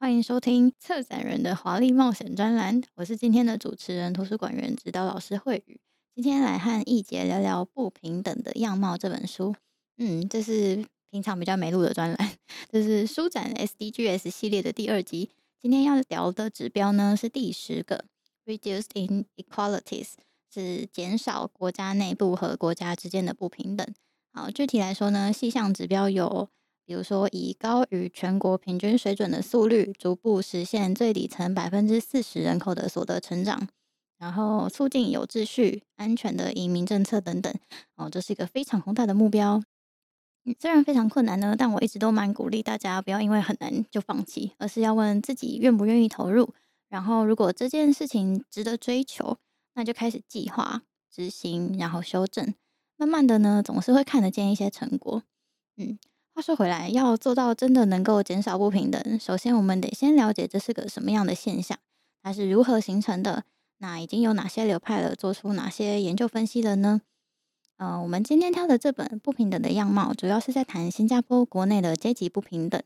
欢迎收听策展人的华丽冒险专栏。我是今天的主持人，图书馆员指导老师慧宇。今天来和易杰聊聊《不平等的样貌》这本书。嗯，这是平常比较没录的专栏，这是书展 SDGs 系列的第二集。今天要聊的指标呢是第十个，Reduced Inequalities，是减少国家内部和国家之间的不平等。好，具体来说呢，细项指标有，比如说以高于全国平均水准的速率，逐步实现最底层百分之四十人口的所得成长，然后促进有秩序、安全的移民政策等等。哦，这是一个非常宏大的目标。虽然非常困难呢，但我一直都蛮鼓励大家不要因为很难就放弃，而是要问自己愿不愿意投入。然后，如果这件事情值得追求，那就开始计划、执行，然后修正。慢慢的呢，总是会看得见一些成果。嗯，话说回来，要做到真的能够减少不平等，首先我们得先了解这是个什么样的现象，它是如何形成的，那已经有哪些流派了，做出哪些研究分析了呢？呃，我们今天挑的这本《不平等的样貌》，主要是在谈新加坡国内的阶级不平等。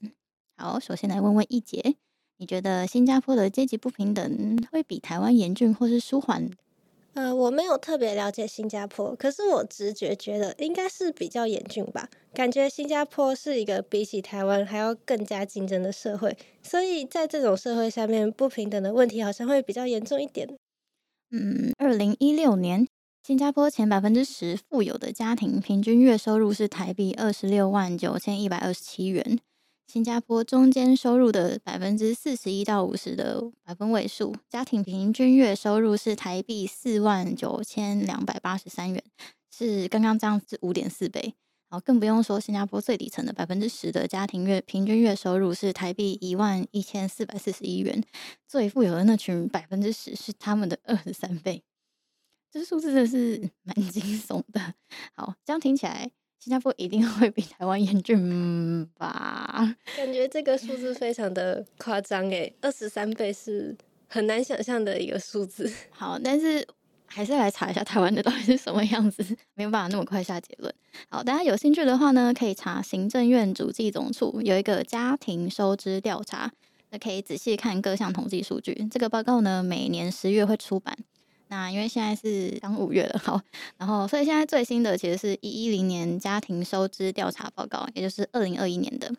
好，首先来问问易杰，你觉得新加坡的阶级不平等会比台湾严峻，或是舒缓？呃，我没有特别了解新加坡，可是我直觉觉得应该是比较严峻吧。感觉新加坡是一个比起台湾还要更加竞争的社会，所以在这种社会下面，不平等的问题好像会比较严重一点。嗯，二零一六年。新加坡前百分之十富有的家庭平均月收入是台币二十六万九千一百二十七元。新加坡中间收入的百分之四十一到五十的百分位数家庭平均月收入是台币四万九千两百八十三元，是刚刚这样子五点四倍。好，更不用说新加坡最底层的百分之十的家庭月平均月收入是台币一万一千四百四十一元，最富有的那群百分之十是他们的二十三倍。这数字真的是蛮惊悚的。好，这样听起来，新加坡一定会比台湾严峻吧？感觉这个数字非常的夸张诶，二十三倍是很难想象的一个数字。好，但是还是来查一下台湾的到底是什么样子，没有办法那么快下结论。好，大家有兴趣的话呢，可以查行政院主计总处有一个家庭收支调查，那可以仔细看各项统计数据。这个报告呢，每年十月会出版。那因为现在是刚五月了，好，然后所以现在最新的其实是一一零年家庭收支调查报告，也就是二零二一年的。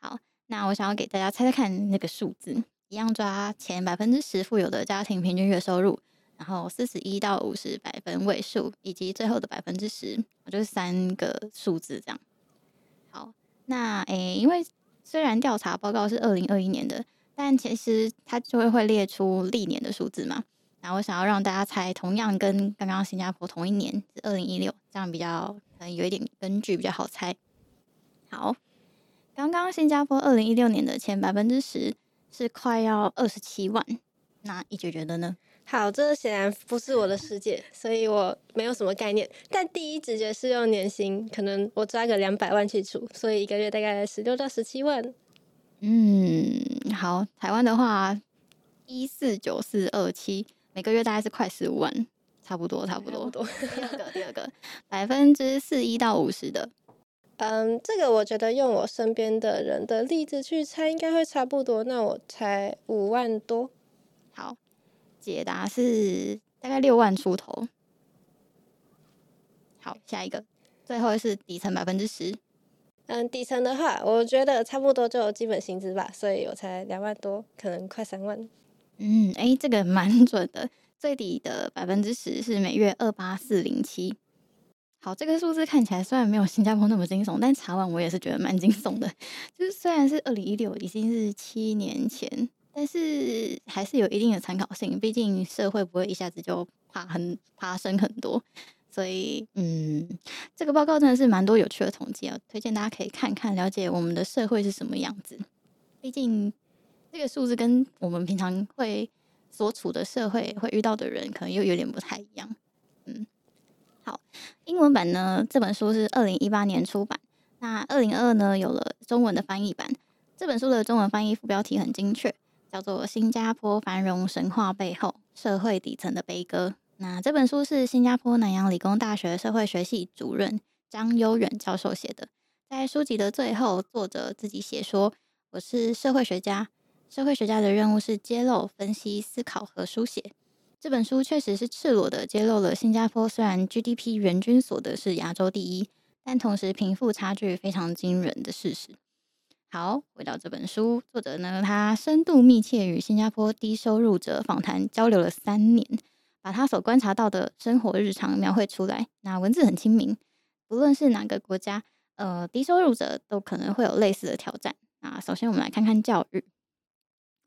好，那我想要给大家猜猜看那个数字，一样抓前百分之十富有的家庭平均月收入，然后四十一到五十百分位数，以及最后的百分之十，就是三个数字这样。好，那诶，因为虽然调查报告是二零二一年的，但其实它就会会列出历年的数字嘛。然后我想要让大家猜，同样跟刚刚新加坡同一年是二零一六，这样比较可能有一点根据比较好猜。好，刚刚新加坡二零一六年的前百分之十是快要二十七万，那易杰觉得呢？好，这显然不是我的世界，所以我没有什么概念。但第一直觉是用年薪，可能我抓个两百万去除，所以一个月大概十六到十七万。嗯，好，台湾的话一四九四二七。每个月大概是快十五万，差不多，差不多。第二个，第二个，百分之四一到五十的，嗯，这个我觉得用我身边的人的例子去猜，应该会差不多。那我猜五万多。好，解答是大概六万出头。好，下一个，最后是底层百分之十。嗯，底层的话，我觉得差不多就有基本薪资吧，所以我才两万多，可能快三万。嗯，哎，这个蛮准的。最底的百分之十是每月二八四零七。好，这个数字看起来虽然没有新加坡那么惊悚，但查完我也是觉得蛮惊悚的。就是虽然是二零一六，已经是七年前，但是还是有一定的参考性。毕竟社会不会一下子就爬很爬升很多，所以嗯，这个报告真的是蛮多有趣的统计啊，推荐大家可以看看，了解我们的社会是什么样子。毕竟。这个数字跟我们平常会所处的社会会遇到的人，可能又有点不太一样。嗯，好，英文版呢，这本书是二零一八年出版，那二零二二呢有了中文的翻译版。这本书的中文翻译副标题很精确，叫做《新加坡繁荣神话背后：社会底层的悲歌》。那这本书是新加坡南洋理工大学社会学系主任张优远教授写的。在书籍的最后，作者自己写说：“我是社会学家，社会学家的任务是揭露、分析、思考和书写。”这本书确实是赤裸地揭露了新加坡虽然 GDP 人均所得是亚洲第一，但同时贫富差距非常惊人的事实。好，回到这本书，作者呢，他深度密切与新加坡低收入者访谈交流了三年，把他所观察到的生活日常描绘出来。那文字很亲民，不论是哪个国家，呃，低收入者都可能会有类似的挑战。那首先我们来看看教育。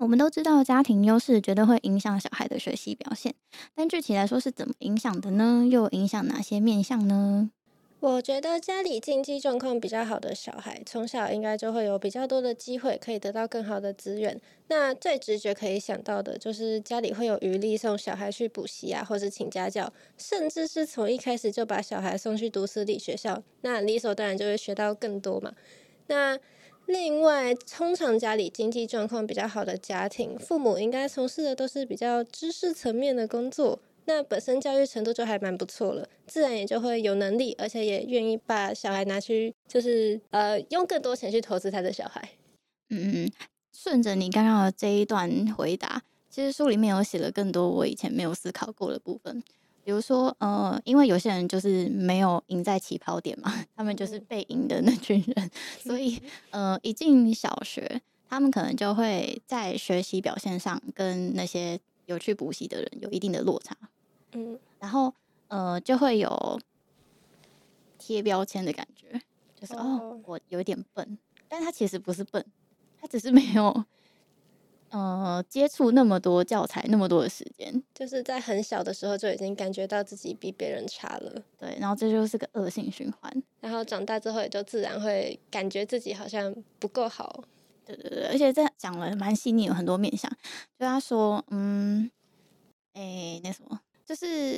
我们都知道家庭优势绝对会影响小孩的学习表现，但具体来说是怎么影响的呢？又影响哪些面向呢？我觉得家里经济状况比较好的小孩，从小应该就会有比较多的机会可以得到更好的资源。那最直觉可以想到的就是家里会有余力送小孩去补习啊，或是请家教，甚至是从一开始就把小孩送去读私立学校，那理所当然就会学到更多嘛。那另外，通常家里经济状况比较好的家庭，父母应该从事的都是比较知识层面的工作。那本身教育程度就还蛮不错了，自然也就会有能力，而且也愿意把小孩拿去，就是呃，用更多钱去投资他的小孩。嗯，顺着你刚刚的这一段回答，其实书里面有写了更多我以前没有思考过的部分，比如说呃，因为有些人就是没有赢在起跑点嘛，他们就是被赢的那群人，所以 呃，一进小学，他们可能就会在学习表现上跟那些有去补习的人有一定的落差。嗯，然后呃，就会有贴标签的感觉，就是哦，哦，我有点笨，但他其实不是笨，他只是没有呃接触那么多教材，那么多的时间，就是在很小的时候就已经感觉到自己比别人差了，对，然后这就是个恶性循环，然后长大之后也就自然会感觉自己好像不够好，对对对，而且这讲了蛮细腻，有很多面向，就他说，嗯，哎，那什么。就是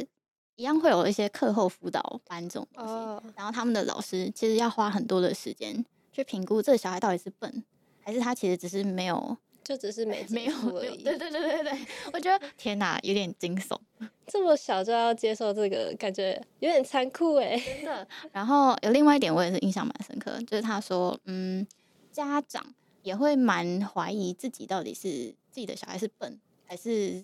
一样会有一些课后辅导班这种东西，oh. 然后他们的老师其实要花很多的时间去评估这个小孩到底是笨，还是他其实只是没有，就只是没没有而已。对对对对对，我觉得天哪，有点惊悚，这么小就要接受这个，感觉有点残酷哎。真的。然后有另外一点，我也是印象蛮深刻，就是他说，嗯，家长也会蛮怀疑自己到底是自己的小孩是笨还是。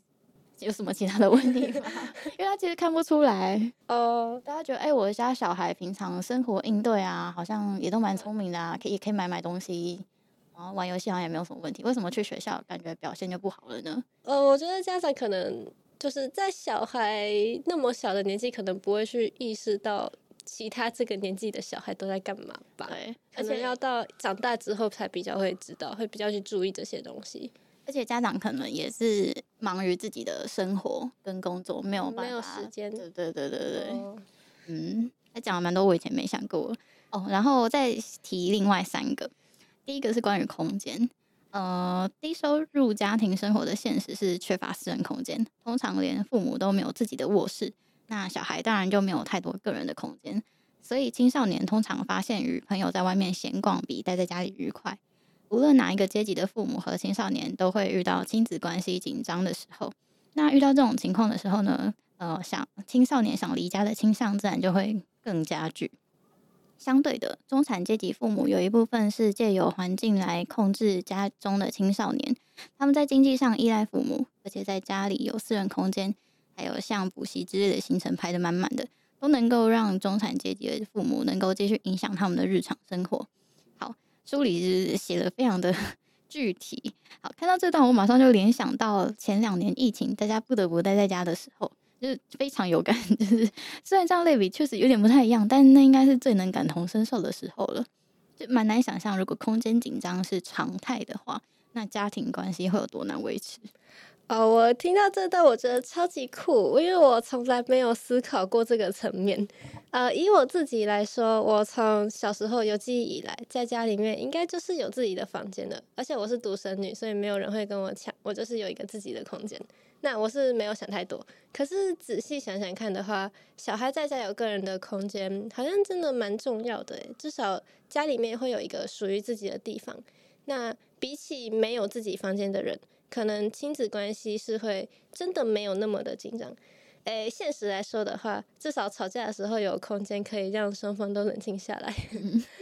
有什么其他的问题吗？因为他其实看不出来哦。大家觉得，哎、欸，我家小孩平常生活应对啊，好像也都蛮聪明的啊，可以也可以买买东西，然后玩游戏好像也没有什么问题。为什么去学校感觉表现就不好了呢？呃，我觉得家长可能就是在小孩那么小的年纪，可能不会去意识到其他这个年纪的小孩都在干嘛吧。对，而且要到长大之后才比较会知道，会比较去注意这些东西。而且家长可能也是忙于自己的生活跟工作，没有办法，没有时间。对对对对对，哦、嗯，他讲了蛮多我以前没想过哦。然后再提另外三个，第一个是关于空间，呃，低收入家庭生活的现实是缺乏私人空间，通常连父母都没有自己的卧室，那小孩当然就没有太多个人的空间，所以青少年通常发现与朋友在外面闲逛比待在家里愉快。无论哪一个阶级的父母和青少年，都会遇到亲子关系紧张的时候。那遇到这种情况的时候呢，呃，想青少年想离家的倾向自然就会更加剧。相对的，中产阶级父母有一部分是借由环境来控制家中的青少年。他们在经济上依赖父母，而且在家里有私人空间，还有像补习之类的行程排得满满的，都能够让中产阶级的父母能够继续影响他们的日常生活。好书里是写的非常的 具体，好，看到这段我马上就联想到前两年疫情，大家不得不待在家的时候，就是非常有感。就是虽然这样类比确实有点不太一样，但那应该是最能感同身受的时候了。就蛮难想象，如果空间紧张是常态的话，那家庭关系会有多难维持。哦，我听到这段，我觉得超级酷，因为我从来没有思考过这个层面。呃，以我自己来说，我从小时候有记忆以来，在家里面应该就是有自己的房间的，而且我是独生女，所以没有人会跟我抢，我就是有一个自己的空间。那我是没有想太多，可是仔细想想看的话，小孩在家有个人的空间，好像真的蛮重要的，至少家里面会有一个属于自己的地方。那比起没有自己房间的人，可能亲子关系是会真的没有那么的紧张。诶，现实来说的话，至少吵架的时候有空间可以让双方都冷静下来。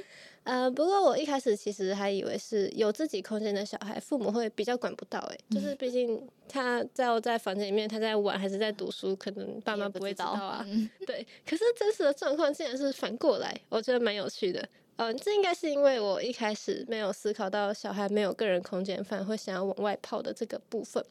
呃，不过我一开始其实还以为是有自己空间的小孩，父母会比较管不到。诶，就是毕竟他在我在房间里面，他在玩还是在读书，可能爸妈不会知道啊。对，可是真实的状况竟然是反过来，我觉得蛮有趣的。嗯、呃，这应该是因为我一开始没有思考到小孩没有个人空间，反而会想要往外跑的这个部分。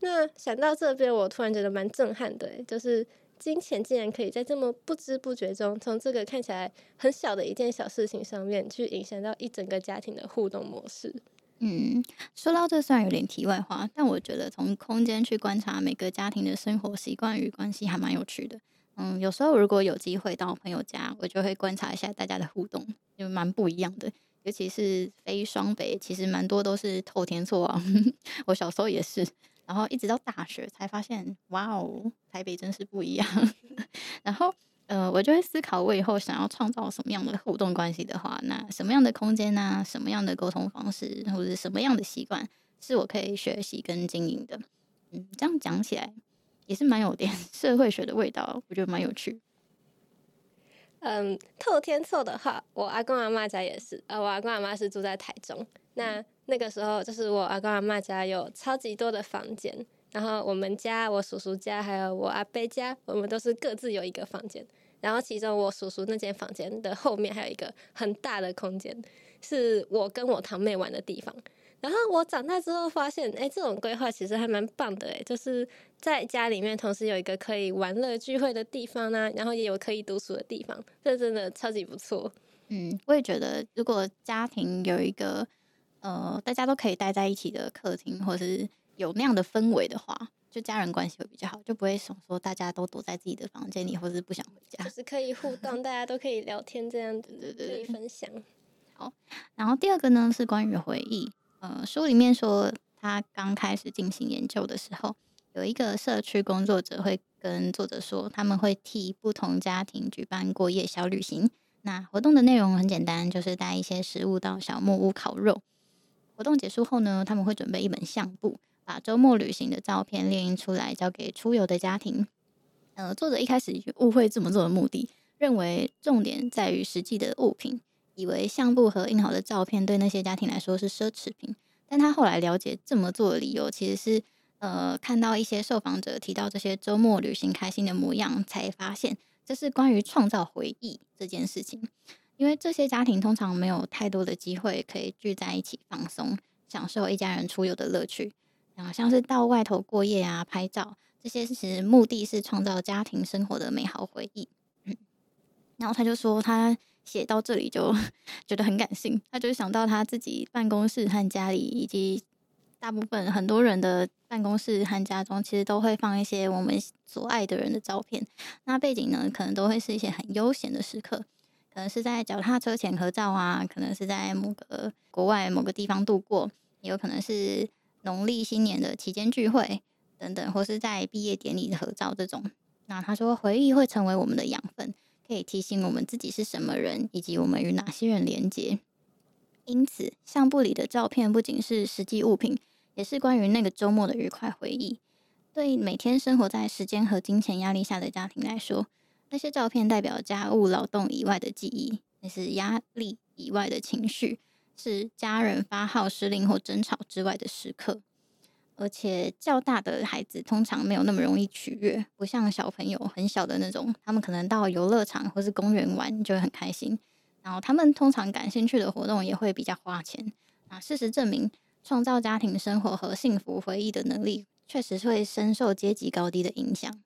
那想到这边，我突然觉得蛮震撼的，就是金钱竟然可以在这么不知不觉中，从这个看起来很小的一件小事情上面，去影响到一整个家庭的互动模式。嗯，说到这虽然有点题外话，但我觉得从空间去观察每个家庭的生活习惯与关系，还蛮有趣的。嗯，有时候如果有机会到朋友家，我就会观察一下大家的互动，就蛮不一样的。尤其是非双北，其实蛮多都是透天厝啊。我小时候也是，然后一直到大学才发现，哇哦，台北真是不一样。然后，呃，我就会思考，我以后想要创造什么样的互动关系的话，那什么样的空间啊，什么样的沟通方式，或者什么样的习惯，是我可以学习跟经营的。嗯，这样讲起来。也是蛮有点 社会学的味道，我觉得蛮有趣。嗯，透天厝的话，我阿公阿妈家也是。呃，我阿公阿妈是住在台中，那那个时候就是我阿公阿妈家有超级多的房间，然后我们家、我叔叔家还有我阿伯家，我们都是各自有一个房间。然后其中我叔叔那间房间的后面还有一个很大的空间，是我跟我堂妹玩的地方。然后我长大之后发现，哎，这种规划其实还蛮棒的，哎，就是在家里面同时有一个可以玩乐聚会的地方呢，然后也有可以读书的地方，这真的超级不错。嗯，我也觉得，如果家庭有一个呃大家都可以待在一起的客厅，或是有那样的氛围的话，就家人关系会比较好，就不会想说大家都躲在自己的房间里，或是不想回家，就是可以互动，大家都可以聊天，这样子对对对，可以分享。好，然后第二个呢是关于回忆。呃，书里面说，他刚开始进行研究的时候，有一个社区工作者会跟作者说，他们会替不同家庭举办过夜小旅行。那活动的内容很简单，就是带一些食物到小木屋烤肉。活动结束后呢，他们会准备一本相簿，把周末旅行的照片列印出来，交给出游的家庭。呃，作者一开始误会这么做的目的，认为重点在于实际的物品。以为相簿和印好的照片对那些家庭来说是奢侈品，但他后来了解这么做的理由，其实是呃看到一些受访者提到这些周末旅行开心的模样，才发现这是关于创造回忆这件事情。因为这些家庭通常没有太多的机会可以聚在一起放松，享受一家人出游的乐趣，然后像是到外头过夜啊、拍照这些，其实目的是创造家庭生活的美好回忆。嗯，然后他就说他。写到这里就 觉得很感性，他就想到他自己办公室和家里，以及大部分很多人的办公室和家中，其实都会放一些我们所爱的人的照片。那背景呢，可能都会是一些很悠闲的时刻，可能是在脚踏车前合照啊，可能是在某个国外某个地方度过，也有可能是农历新年的期间聚会等等，或是在毕业典礼的合照这种。那他说，回忆会成为我们的养分。可以提醒我们自己是什么人，以及我们与哪些人连接。因此，相簿里的照片不仅是实际物品，也是关于那个周末的愉快回忆。对每天生活在时间和金钱压力下的家庭来说，那些照片代表家务劳动以外的记忆，那是压力以外的情绪，是家人发号施令或争吵之外的时刻。而且较大的孩子通常没有那么容易取悦，不像小朋友很小的那种，他们可能到游乐场或是公园玩就会很开心。然后他们通常感兴趣的活动也会比较花钱。啊，事实证明，创造家庭生活和幸福回忆的能力，确实会深受阶级高低的影响。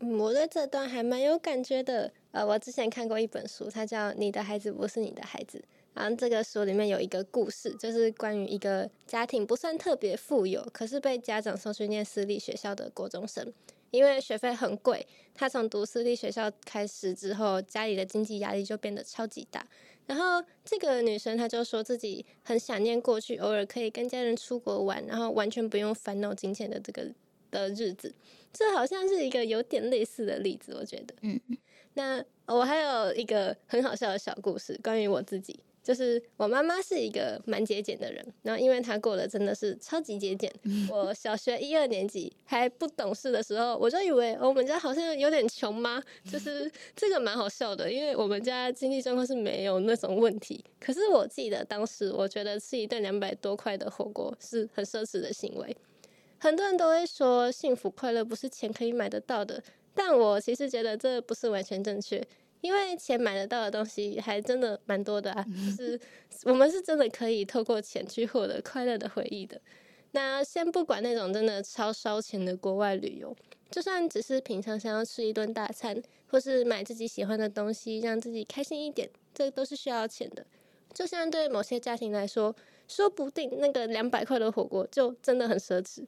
嗯，我对这段还蛮有感觉的。呃，我之前看过一本书，它叫《你的孩子不是你的孩子》。然后这个书里面有一个故事，就是关于一个家庭不算特别富有，可是被家长送去念私立学校的国中生。因为学费很贵，他从读私立学校开始之后，家里的经济压力就变得超级大。然后这个女生她就说自己很想念过去，偶尔可以跟家人出国玩，然后完全不用烦恼金钱的这个的日子。这好像是一个有点类似的例子，我觉得。嗯，那我还有一个很好笑的小故事，关于我自己。就是我妈妈是一个蛮节俭的人，然后因为她过得真的是超级节俭。我小学一二年级还不懂事的时候，我就以为我们家好像有点穷吗？就是 这个蛮好笑的，因为我们家经济状况是没有那种问题。可是我记得当时，我觉得吃一顿两百多块的火锅是很奢侈的行为。很多人都会说幸福快乐不是钱可以买得到的，但我其实觉得这不是完全正确。因为钱买得到的东西还真的蛮多的啊，就是我们是真的可以透过钱去获得快乐的回忆的。那先不管那种真的超烧钱的国外旅游，就算只是平常想要吃一顿大餐，或是买自己喜欢的东西，让自己开心一点，这都是需要钱的。就像对某些家庭来说，说不定那个两百块的火锅就真的很奢侈。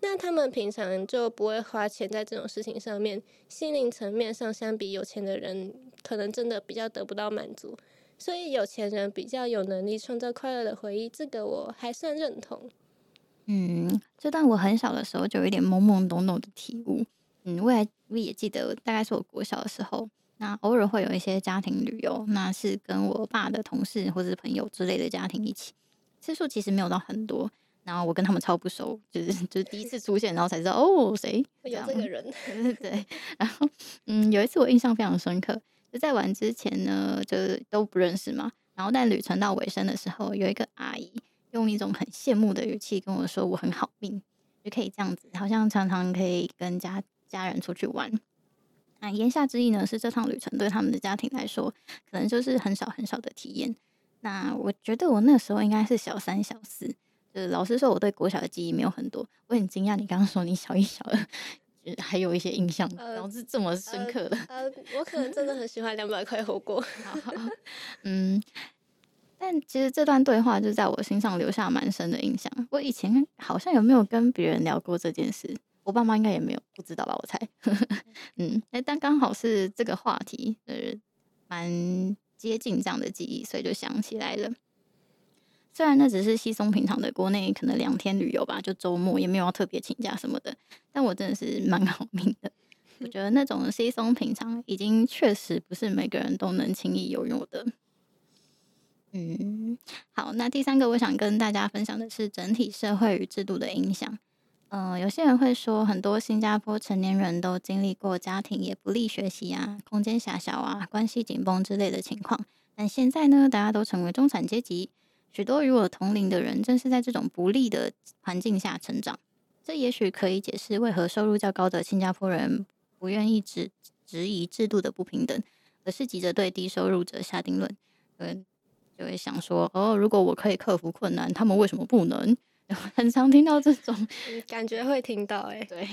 那他们平常就不会花钱在这种事情上面，心灵层面上相比有钱的人，可能真的比较得不到满足，所以有钱人比较有能力创造快乐的回忆，这个我还算认同。嗯，这段我很小的时候就有一点懵懵懂懂的体悟。嗯，我也我也记得，大概是我国小的时候，那偶尔会有一些家庭旅游，那是跟我爸的同事或者是朋友之类的家庭一起，次数其实没有到很多。然后我跟他们超不熟，就是就是第一次出现，然后才知道哦，谁有这个 人，对。然后嗯，有一次我印象非常深刻，就在玩之前呢，就都不认识嘛。然后在旅程到尾声的时候，有一个阿姨用一种很羡慕的语气跟我说：“我很好命，就可以这样子，好像常常可以跟家家人出去玩。”那言下之意呢，是这趟旅程对他们的家庭来说，可能就是很少很少的体验。那我觉得我那时候应该是小三小四。呃，老实说，我对国小的记忆没有很多。我很惊讶，你刚刚说你小一、小二还有一些印象，然后是这么深刻的。呃，呃，我可能真的很喜欢两百块火锅。好好，嗯，但其实这段对话就在我心上留下蛮深的印象。我以前好像有没有跟别人聊过这件事？我爸妈应该也没有，不知道吧？我猜。嗯，哎，但刚好是这个话题，呃，蛮接近这样的记忆，所以就想起来了。虽然那只是稀松平常的国内可能两天旅游吧，就周末也没有要特别请假什么的，但我真的是蛮 好命的。我觉得那种稀松平常，已经确实不是每个人都能轻易拥有的。嗯，好，那第三个我想跟大家分享的是整体社会与制度的影响。嗯、有些人会说，很多新加坡成年人都经历过家庭也不利学习啊、空间狭小啊、关系紧绷之类的情况，但现在呢，大家都成为中产阶级。许多与我同龄的人，正是在这种不利的环境下成长。这也许可以解释为何收入较高的新加坡人不愿意质质疑制度的不平等，而是急着对低收入者下定论。嗯，就会想说：哦，如果我可以克服困难，他们为什么不能？很常听到这种，感觉会听到。哎，对。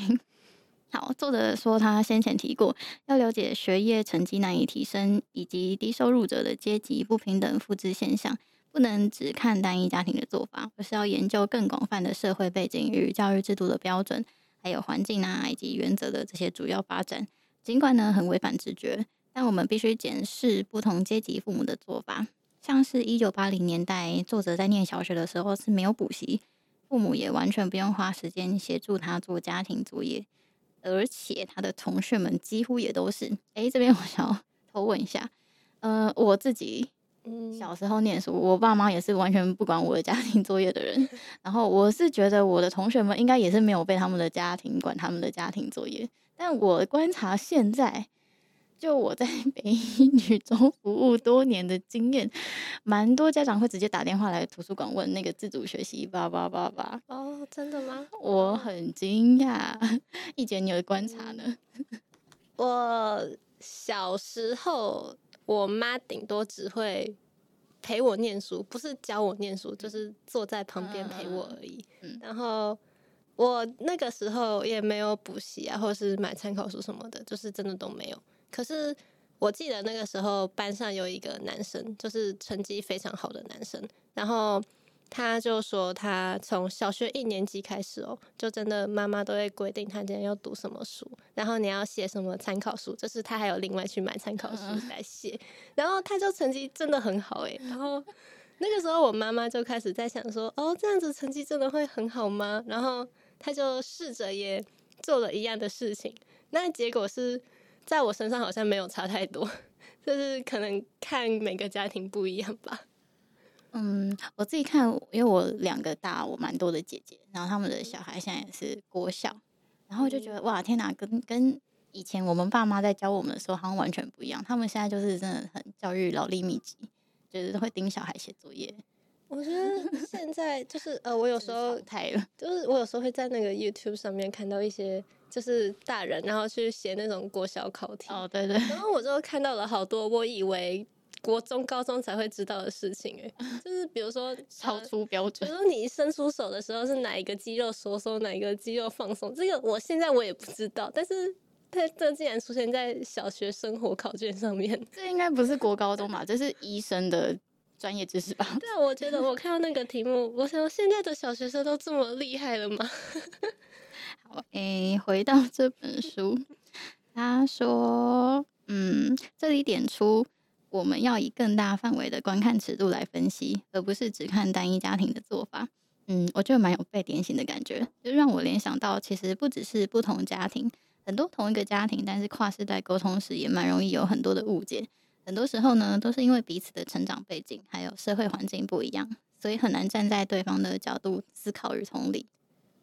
好，作者说他先前提过，要了解学业成绩难以提升以及低收入者的阶级不平等复制现象。不能只看单一家庭的做法，而是要研究更广泛的社会背景与教育制度的标准，还有环境啊以及原则的这些主要发展。尽管呢很违反直觉，但我们必须检视不同阶级父母的做法。像是一九八零年代，作者在念小学的时候是没有补习，父母也完全不用花时间协助他做家庭作业，而且他的同学们几乎也都是。诶，这边我想要 偷问一下，呃，我自己。小时候念书，我爸妈也是完全不管我的家庭作业的人。然后我是觉得我的同学们应该也是没有被他们的家庭管他们的家庭作业。但我观察现在，就我在北一女中服务多年的经验，蛮多家长会直接打电话来图书馆问那个自主学习吧吧吧吧。哦，真的吗？我很惊讶。一姐，你有观察呢？我小时候。我妈顶多只会陪我念书，不是教我念书，就是坐在旁边陪我而已。嗯，然后我那个时候也没有补习啊，或是买参考书什么的，就是真的都没有。可是我记得那个时候班上有一个男生，就是成绩非常好的男生，然后他就说他从小学一年级开始哦，就真的妈妈都会规定他今天要读什么书，然后你要写什么参考书，就是他还有另外去买参考书来写，然后他就成绩真的很好诶，然后那个时候我妈妈就开始在想说，哦，这样子成绩真的会很好吗？然后他就试着也做了一样的事情，那结果是。在我身上好像没有差太多，就是可能看每个家庭不一样吧。嗯，我自己看，因为我两个大我蛮多的姐姐，然后他们的小孩现在也是国小，然后我就觉得哇，天哪，跟跟以前我们爸妈在教我们的时候好像完全不一样。他们现在就是真的很教育劳力密集，就是会盯小孩写作业。我觉得现在 就是呃，我有时候太了，就是我有时候会在那个 YouTube 上面看到一些。就是大人，然后去写那种国小考题。哦，对对。然后我就看到了好多我以为国中、高中才会知道的事情，哎，就是比如说 超出标准。比如说你伸出手的时候是哪一个肌肉收缩，哪一个肌肉放松，这个我现在我也不知道。但是它这竟然出现在小学生活考卷上面，这应该不是国高中吧？这是医生的专业知识吧？对啊，我觉得我看到那个题目，我想现在的小学生都这么厉害了吗？好，诶、欸，回到这本书，他说，嗯，这里点出我们要以更大范围的观看尺度来分析，而不是只看单一家庭的做法。嗯，我觉得蛮有被点醒的感觉，就让我联想到，其实不只是不同家庭，很多同一个家庭，但是跨世代沟通时也蛮容易有很多的误解。很多时候呢，都是因为彼此的成长背景还有社会环境不一样，所以很难站在对方的角度思考与同理。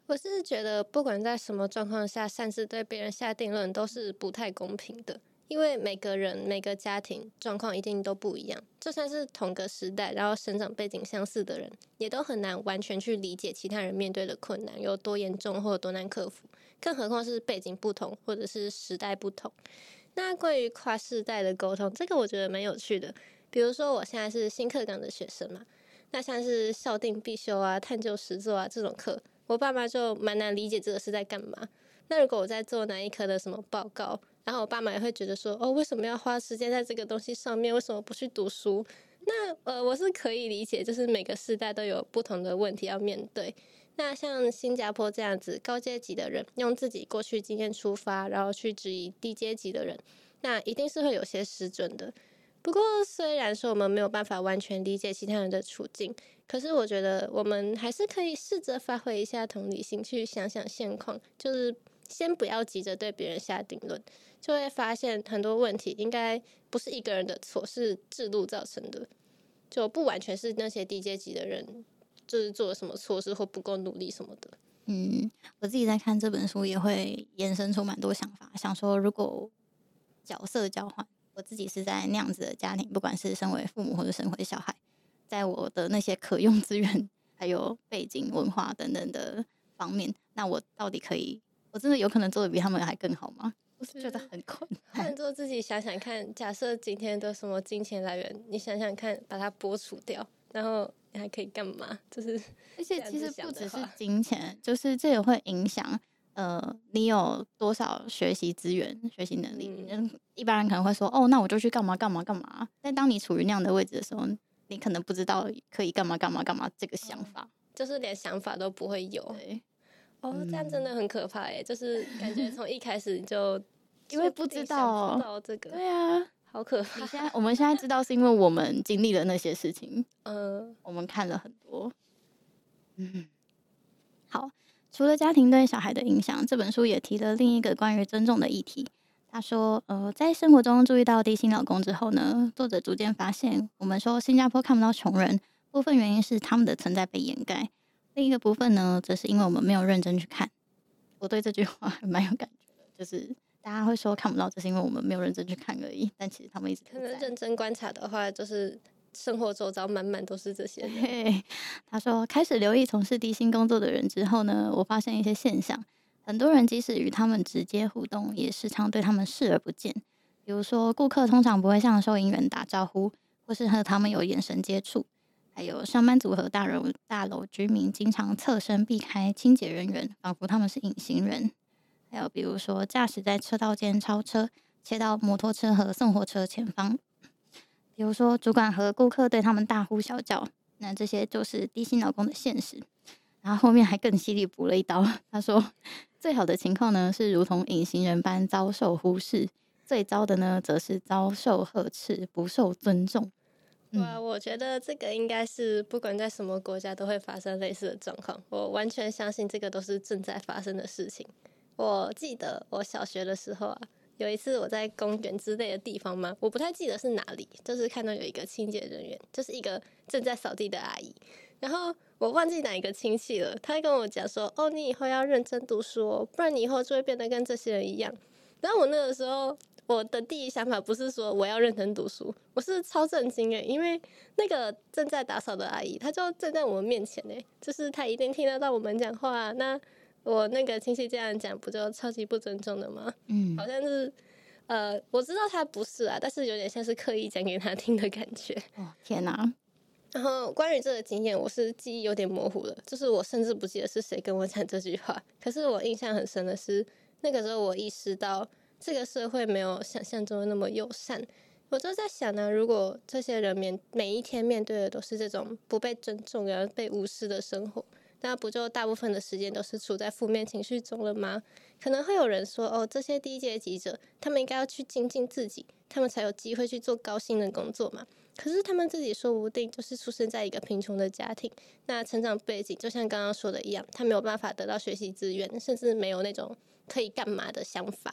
我是觉得，不管在什么状况下，擅自对别人下定论都是不太公平的。因为每个人、每个家庭状况一定都不一样，就算是同个时代，然后生长背景相似的人，也都很难完全去理解其他人面对的困难有多严重或多难克服。更何况是背景不同，或者是时代不同。那关于跨世代的沟通，这个我觉得蛮有趣的。比如说，我现在是新课纲的学生嘛，那像是校定必修啊、探究实作啊这种课。我爸妈就蛮难理解这个是在干嘛。那如果我在做哪一科的什么报告，然后我爸妈也会觉得说，哦，为什么要花时间在这个东西上面？为什么不去读书？那呃，我是可以理解，就是每个世代都有不同的问题要面对。那像新加坡这样子高阶级的人，用自己过去经验出发，然后去质疑低阶级的人，那一定是会有些失准的。不过，虽然说我们没有办法完全理解其他人的处境，可是我觉得我们还是可以试着发挥一下同理心，去想想现况，就是先不要急着对别人下定论，就会发现很多问题应该不是一个人的错，是制度造成的，就不完全是那些低阶级的人就是做了什么错事或不够努力什么的。嗯，我自己在看这本书也会延伸出蛮多想法，想说如果角色交换。我自己是在那样子的家庭，不管是身为父母或者身为小孩，在我的那些可用资源、还有背景、文化等等的方面，那我到底可以，我真的有可能做的比他们还更好吗？我是觉得很困 难。换做自己想想看，假设今天的什么金钱来源，你想想看，把它剥除掉，然后你还可以干嘛？就是，而且其实不只是金钱，就是这也会影响。呃，你有多少学习资源、学习能力？嗯，一般人可能会说，哦，那我就去干嘛干嘛干嘛。但当你处于那样的位置的时候，你可能不知道可以干嘛干嘛干嘛这个想法，就是连想法都不会有。对，哦，这样真的很可怕哎，就是感觉从一开始就 因为不知道，不知道这个，对啊，好可怕。现在我们现在知道是因为我们经历了那些事情，嗯，我们看了很多，嗯，好。除了家庭对小孩的影响，这本书也提了另一个关于尊重的议题。他说：“呃，在生活中注意到低薪老公之后呢，作者逐渐发现，我们说新加坡看不到穷人，部分原因是他们的存在被掩盖；另一个部分呢，则是因为我们没有认真去看。”我对这句话还蛮有感觉的，就是大家会说看不到，只是因为我们没有认真去看而已。但其实他们一直可能认真观察的话，就是。生活周遭满满都是这些。他说，开始留意从事低薪工作的人之后呢，我发现一些现象。很多人即使与他们直接互动，也时常对他们视而不见。比如说，顾客通常不会向收银员打招呼，或是和他们有眼神接触。还有上班族和大楼大楼居民经常侧身避开清洁人员，仿佛他们是隐形人。还有比如说，驾驶在车道间超车，切到摩托车和送货车前方。比如说，主管和顾客对他们大呼小叫，那这些就是低薪劳工的现实。然后后面还更犀利补了一刀，他说：“最好的情况呢，是如同隐形人般遭受忽视；最糟的呢，则是遭受呵斥，不受尊重。”哇，我觉得这个应该是不管在什么国家都会发生类似的状况。我完全相信这个都是正在发生的事情。我记得我小学的时候啊，有一次我在公园之类的地方嘛，我不太记得是哪里，就是看到有一个清洁人员，就是一个正在扫地的阿姨，然后。我忘记哪一个亲戚了，他跟我讲说：“哦，你以后要认真读书哦，不然你以后就会变得跟这些人一样。”然后我那个时候，我的第一想法不是说我要认真读书，我是超震惊诶，因为那个正在打扫的阿姨，她就站在我们面前诶，就是她一定听得到我们讲话。那我那个亲戚这样讲，不就超级不尊重的吗？嗯，好像是，呃，我知道他不是啊，但是有点像是刻意讲给他听的感觉。哦，天哪！然后关于这个经验，我是记忆有点模糊了，就是我甚至不记得是谁跟我讲这句话。可是我印象很深的是，那个时候我意识到这个社会没有想象中的那么友善。我就在想呢，如果这些人面每一天面对的都是这种不被尊重、然后被无视的生活，那不就大部分的时间都是处在负面情绪中了吗？可能会有人说，哦，这些低阶级者，他们应该要去精进自己，他们才有机会去做高薪的工作嘛。可是他们自己说不定就是出生在一个贫穷的家庭，那成长背景就像刚刚说的一样，他没有办法得到学习资源，甚至没有那种可以干嘛的想法。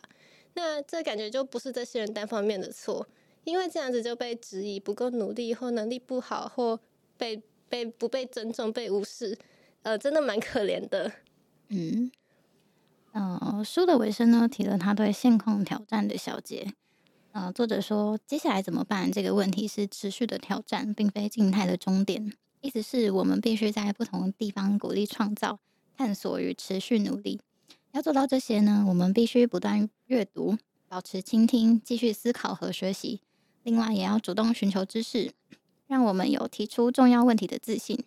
那这感觉就不是这些人单方面的错，因为这样子就被质疑不够努力，或能力不好，或被被不被尊重、被无视，呃，真的蛮可怜的。嗯，呃，书的尾声呢，提了他对现况挑战的小结。呃，作者说，接下来怎么办？这个问题是持续的挑战，并非静态的终点。意思是我们必须在不同地方鼓励创造、探索与持续努力。要做到这些呢，我们必须不断阅读、保持倾听、继续思考和学习。另外，也要主动寻求知识，让我们有提出重要问题的自信。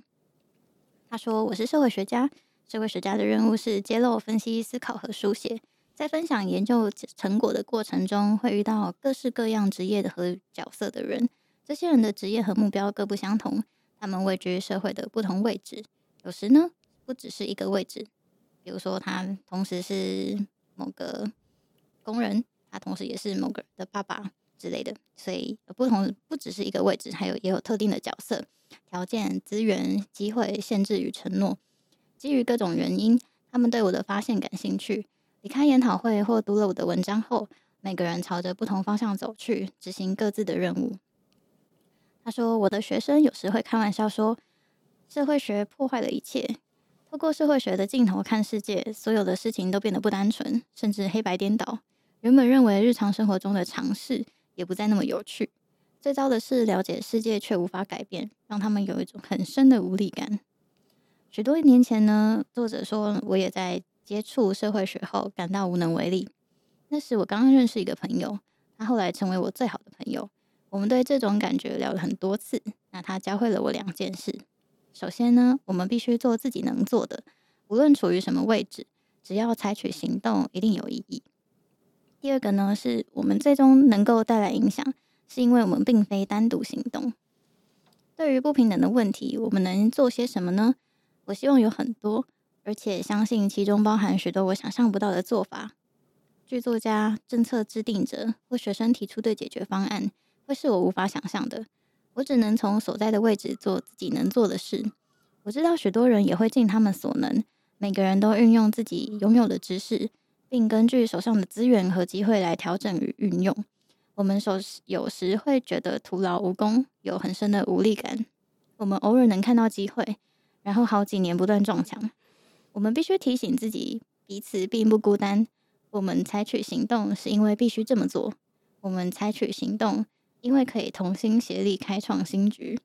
他说：“我是社会学家，社会学家的任务是揭露、分析、思考和书写。”在分享研究成果的过程中，会遇到各式各样职业的和角色的人。这些人的职业和目标各不相同，他们位居社会的不同位置。有时呢，不只是一个位置。比如说，他同时是某个工人，他同时也是某个的爸爸之类的。所以，不同不只是一个位置，还有也有特定的角色、条件、资源、机会、限制与承诺。基于各种原因，他们对我的发现感兴趣。离开研讨会或读了我的文章后，每个人朝着不同方向走去，执行各自的任务。他说：“我的学生有时会开玩笑说，社会学破坏了一切。透过社会学的镜头看世界，所有的事情都变得不单纯，甚至黑白颠倒。原本认为日常生活中的常识也不再那么有趣。最糟的是，了解世界却无法改变，让他们有一种很深的无力感。许多年前呢，作者说，我也在。”接触社会学后，感到无能为力。那时我刚刚认识一个朋友，他后来成为我最好的朋友。我们对这种感觉聊了很多次。那他教会了我两件事：首先呢，我们必须做自己能做的，无论处于什么位置，只要采取行动，一定有意义。第二个呢，是我们最终能够带来影响，是因为我们并非单独行动。对于不平等的问题，我们能做些什么呢？我希望有很多。而且相信其中包含许多我想象不到的做法。剧作家、政策制定者或学生提出的解决方案，会是我无法想象的。我只能从所在的位置做自己能做的事。我知道许多人也会尽他们所能，每个人都运用自己拥有的知识，并根据手上的资源和机会来调整与运用。我们手有时会觉得徒劳无功，有很深的无力感。我们偶尔能看到机会，然后好几年不断撞墙。我们必须提醒自己，彼此并不孤单。我们采取行动是因为必须这么做。我们采取行动，因为可以同心协力开创新局。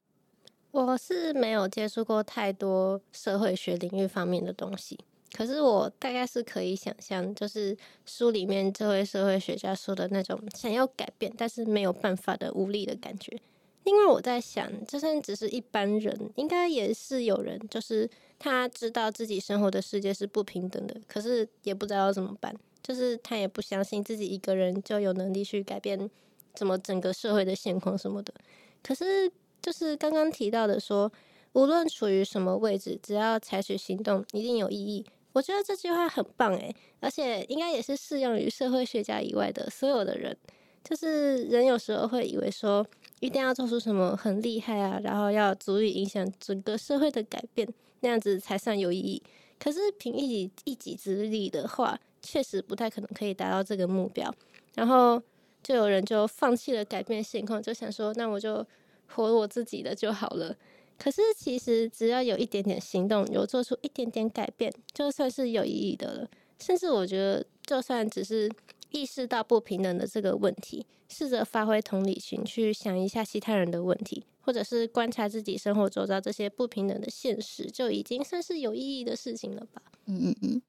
我是没有接触过太多社会学领域方面的东西，可是我大概是可以想象，就是书里面这位社会学家说的那种想要改变，但是没有办法的无力的感觉。因为我在想，就算只是一般人，应该也是有人，就是他知道自己生活的世界是不平等的，可是也不知道怎么办，就是他也不相信自己一个人就有能力去改变怎么整个社会的现况什么的。可是就是刚刚提到的说，无论处于什么位置，只要采取行动，一定有意义。我觉得这句话很棒诶，而且应该也是适用于社会学家以外的所有的人。就是人有时候会以为说，一定要做出什么很厉害啊，然后要足以影响整个社会的改变，那样子才算有意义。可是凭一己一己之力的话，确实不太可能可以达到这个目标。然后就有人就放弃了改变现况，就想说，那我就活我自己的就好了。可是，其实只要有一点点行动，有做出一点点改变，就算是有意义的了。甚至我觉得，就算只是意识到不平等的这个问题，试着发挥同理心去想一下其他人的问题，或者是观察自己生活周遭这些不平等的现实，就已经算是有意义的事情了吧？嗯嗯嗯。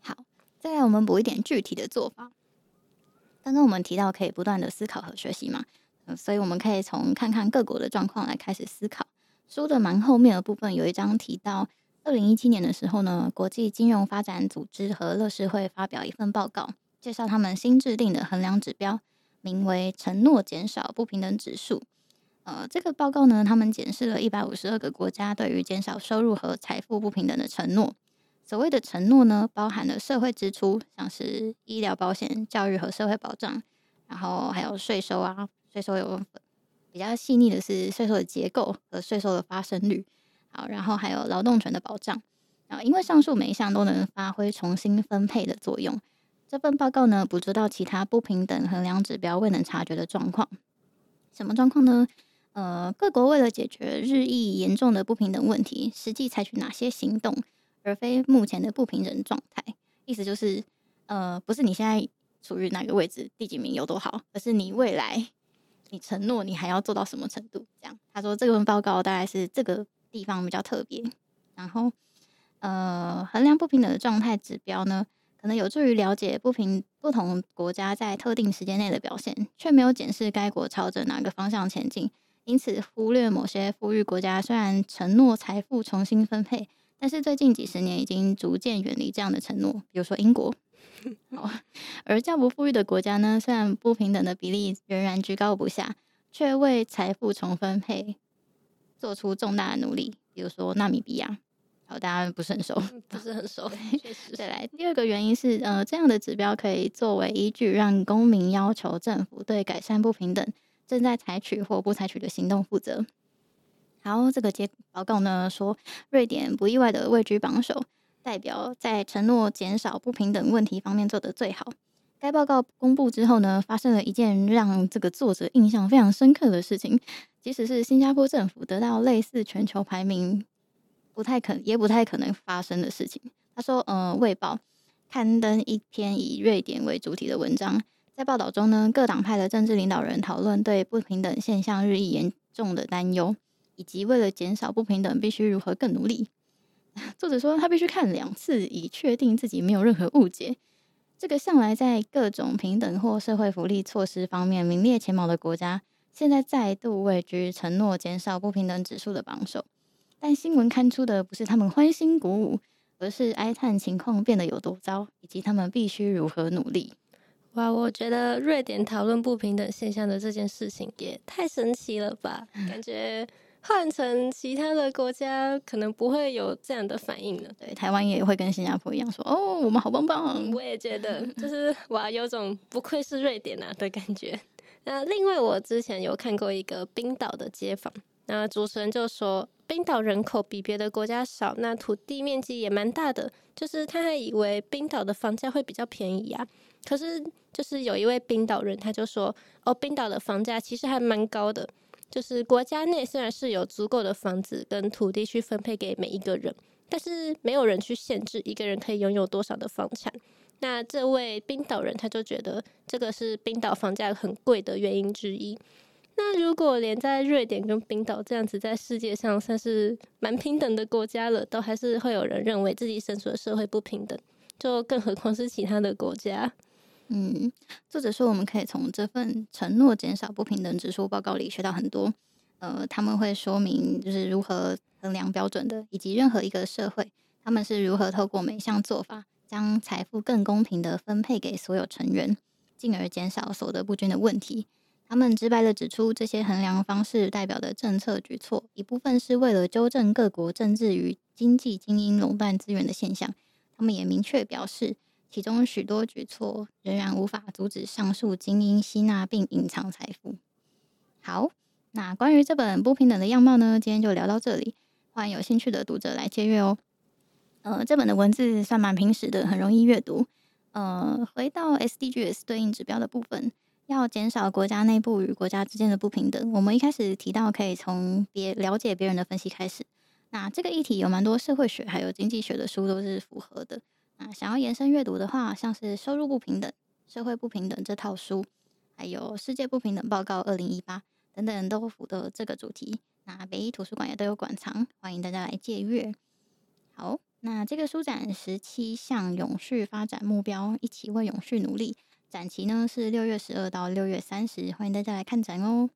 好，再来我们补一点具体的做法。刚刚我们提到可以不断的思考和学习嘛，嗯，所以我们可以从看看各国的状况来开始思考。书的蛮后面的部分有一章提到，二零一七年的时候呢，国际金融发展组织和乐施会发表一份报告，介绍他们新制定的衡量指标，名为“承诺减少不平等指数”。呃，这个报告呢，他们检视了一百五十二个国家对于减少收入和财富不平等的承诺。所谓的承诺呢，包含了社会支出，像是医疗保险、教育和社会保障，然后还有税收啊，税收有。比较细腻的是税收的结构和税收的发生率，好，然后还有劳动权的保障，啊因为上述每一项都能发挥重新分配的作用，这份报告呢，捕捉到其他不平等衡量指标未能察觉的状况。什么状况呢？呃，各国为了解决日益严重的不平等问题，实际采取哪些行动，而非目前的不平等状态？意思就是，呃，不是你现在处于哪个位置，第几名有多好，而是你未来。你承诺你还要做到什么程度？这样他说这份报告大概是这个地方比较特别。然后，呃，衡量不平等的状态指标呢，可能有助于了解不平不同国家在特定时间内的表现，却没有检视该国朝着哪个方向前进。因此，忽略某些富裕国家虽然承诺财富重新分配，但是最近几十年已经逐渐远离这样的承诺。比如说英国。好，而较不富裕的国家呢，虽然不平等的比例仍然居高不下，却为财富重分配做出重大的努力。比如说纳米比亚，好，大家不是很熟，不是很熟。确实，再来第二个原因是，呃，这样的指标可以作为依据，让公民要求政府对改善不平等正在采取或不采取的行动负责。好，这个结报告呢说，瑞典不意外的位居榜首。代表在承诺减少不平等问题方面做得最好。该报告公布之后呢，发生了一件让这个作者印象非常深刻的事情。即使是新加坡政府得到类似全球排名，不太可也不太可能发生的事情。他说：“呃，卫报刊登一篇以瑞典为主题的文章，在报道中呢，各党派的政治领导人讨论对不平等现象日益严重的担忧，以及为了减少不平等，必须如何更努力。”作者说，他必须看两次，以确定自己没有任何误解。这个向来在各种平等或社会福利措施方面名列前茅的国家，现在再度位居承诺减少不平等指数的榜首。但新闻刊出的不是他们欢欣鼓舞，而是哀叹情况变得有多糟，以及他们必须如何努力。哇，我觉得瑞典讨论不平等现象的这件事情也太神奇了吧！感觉。换成其他的国家，可能不会有这样的反应呢。对，台湾也会跟新加坡一样说：“哦，我们好棒棒。”我也觉得，就是哇，有种不愧是瑞典啊的感觉。那另外，我之前有看过一个冰岛的街访，那主持人就说，冰岛人口比别的国家少，那土地面积也蛮大的，就是他还以为冰岛的房价会比较便宜啊。可是，就是有一位冰岛人，他就说：“哦，冰岛的房价其实还蛮高的。”就是国家内虽然是有足够的房子跟土地去分配给每一个人，但是没有人去限制一个人可以拥有多少的房产。那这位冰岛人他就觉得这个是冰岛房价很贵的原因之一。那如果连在瑞典跟冰岛这样子在世界上算是蛮平等的国家了，都还是会有人认为自己身处的社会不平等，就更何况是其他的国家。嗯，作者说我们可以从这份承诺减少不平等指数报告里学到很多。呃，他们会说明就是如何衡量标准的，以及任何一个社会他们是如何透过每项做法将财富更公平地分配给所有成员，进而减少所得不均的问题。他们直白地指出，这些衡量方式代表的政策举措，一部分是为了纠正各国政治与经济精英垄断资源的现象。他们也明确表示，其中许多举措仍然无法阻止上述精英吸纳并隐藏财富。好，那关于这本不平等的样貌呢，今天就聊到这里。欢迎有兴趣的读者来借阅哦。呃，这本的文字算蛮平实的，很容易阅读。呃，回到 SDGs 对应指标的部分。要减少国家内部与国家之间的不平等，我们一开始提到可以从别了解别人的分析开始。那这个议题有蛮多社会学还有经济学的书都是符合的。那想要延伸阅读的话，像是《收入不平等、社会不平等》这套书，还有《世界不平等报告二零一八》等等都符合这个主题。那北一图书馆也都有馆藏，欢迎大家来借阅。好，那这个书展十七项永续发展目标，一起为永续努力。展期呢是六月十二到六月三十，欢迎大家来看展哦。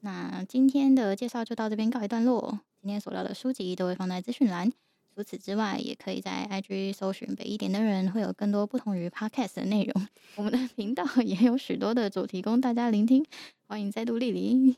那今天的介绍就到这边告一段落。今天所聊的书籍都会放在资讯栏。除此之外，也可以在 IG 搜寻北一点的人，会有更多不同于 Podcast 的内容。我们的频道也有许多的主题供大家聆听，欢迎再度莅临。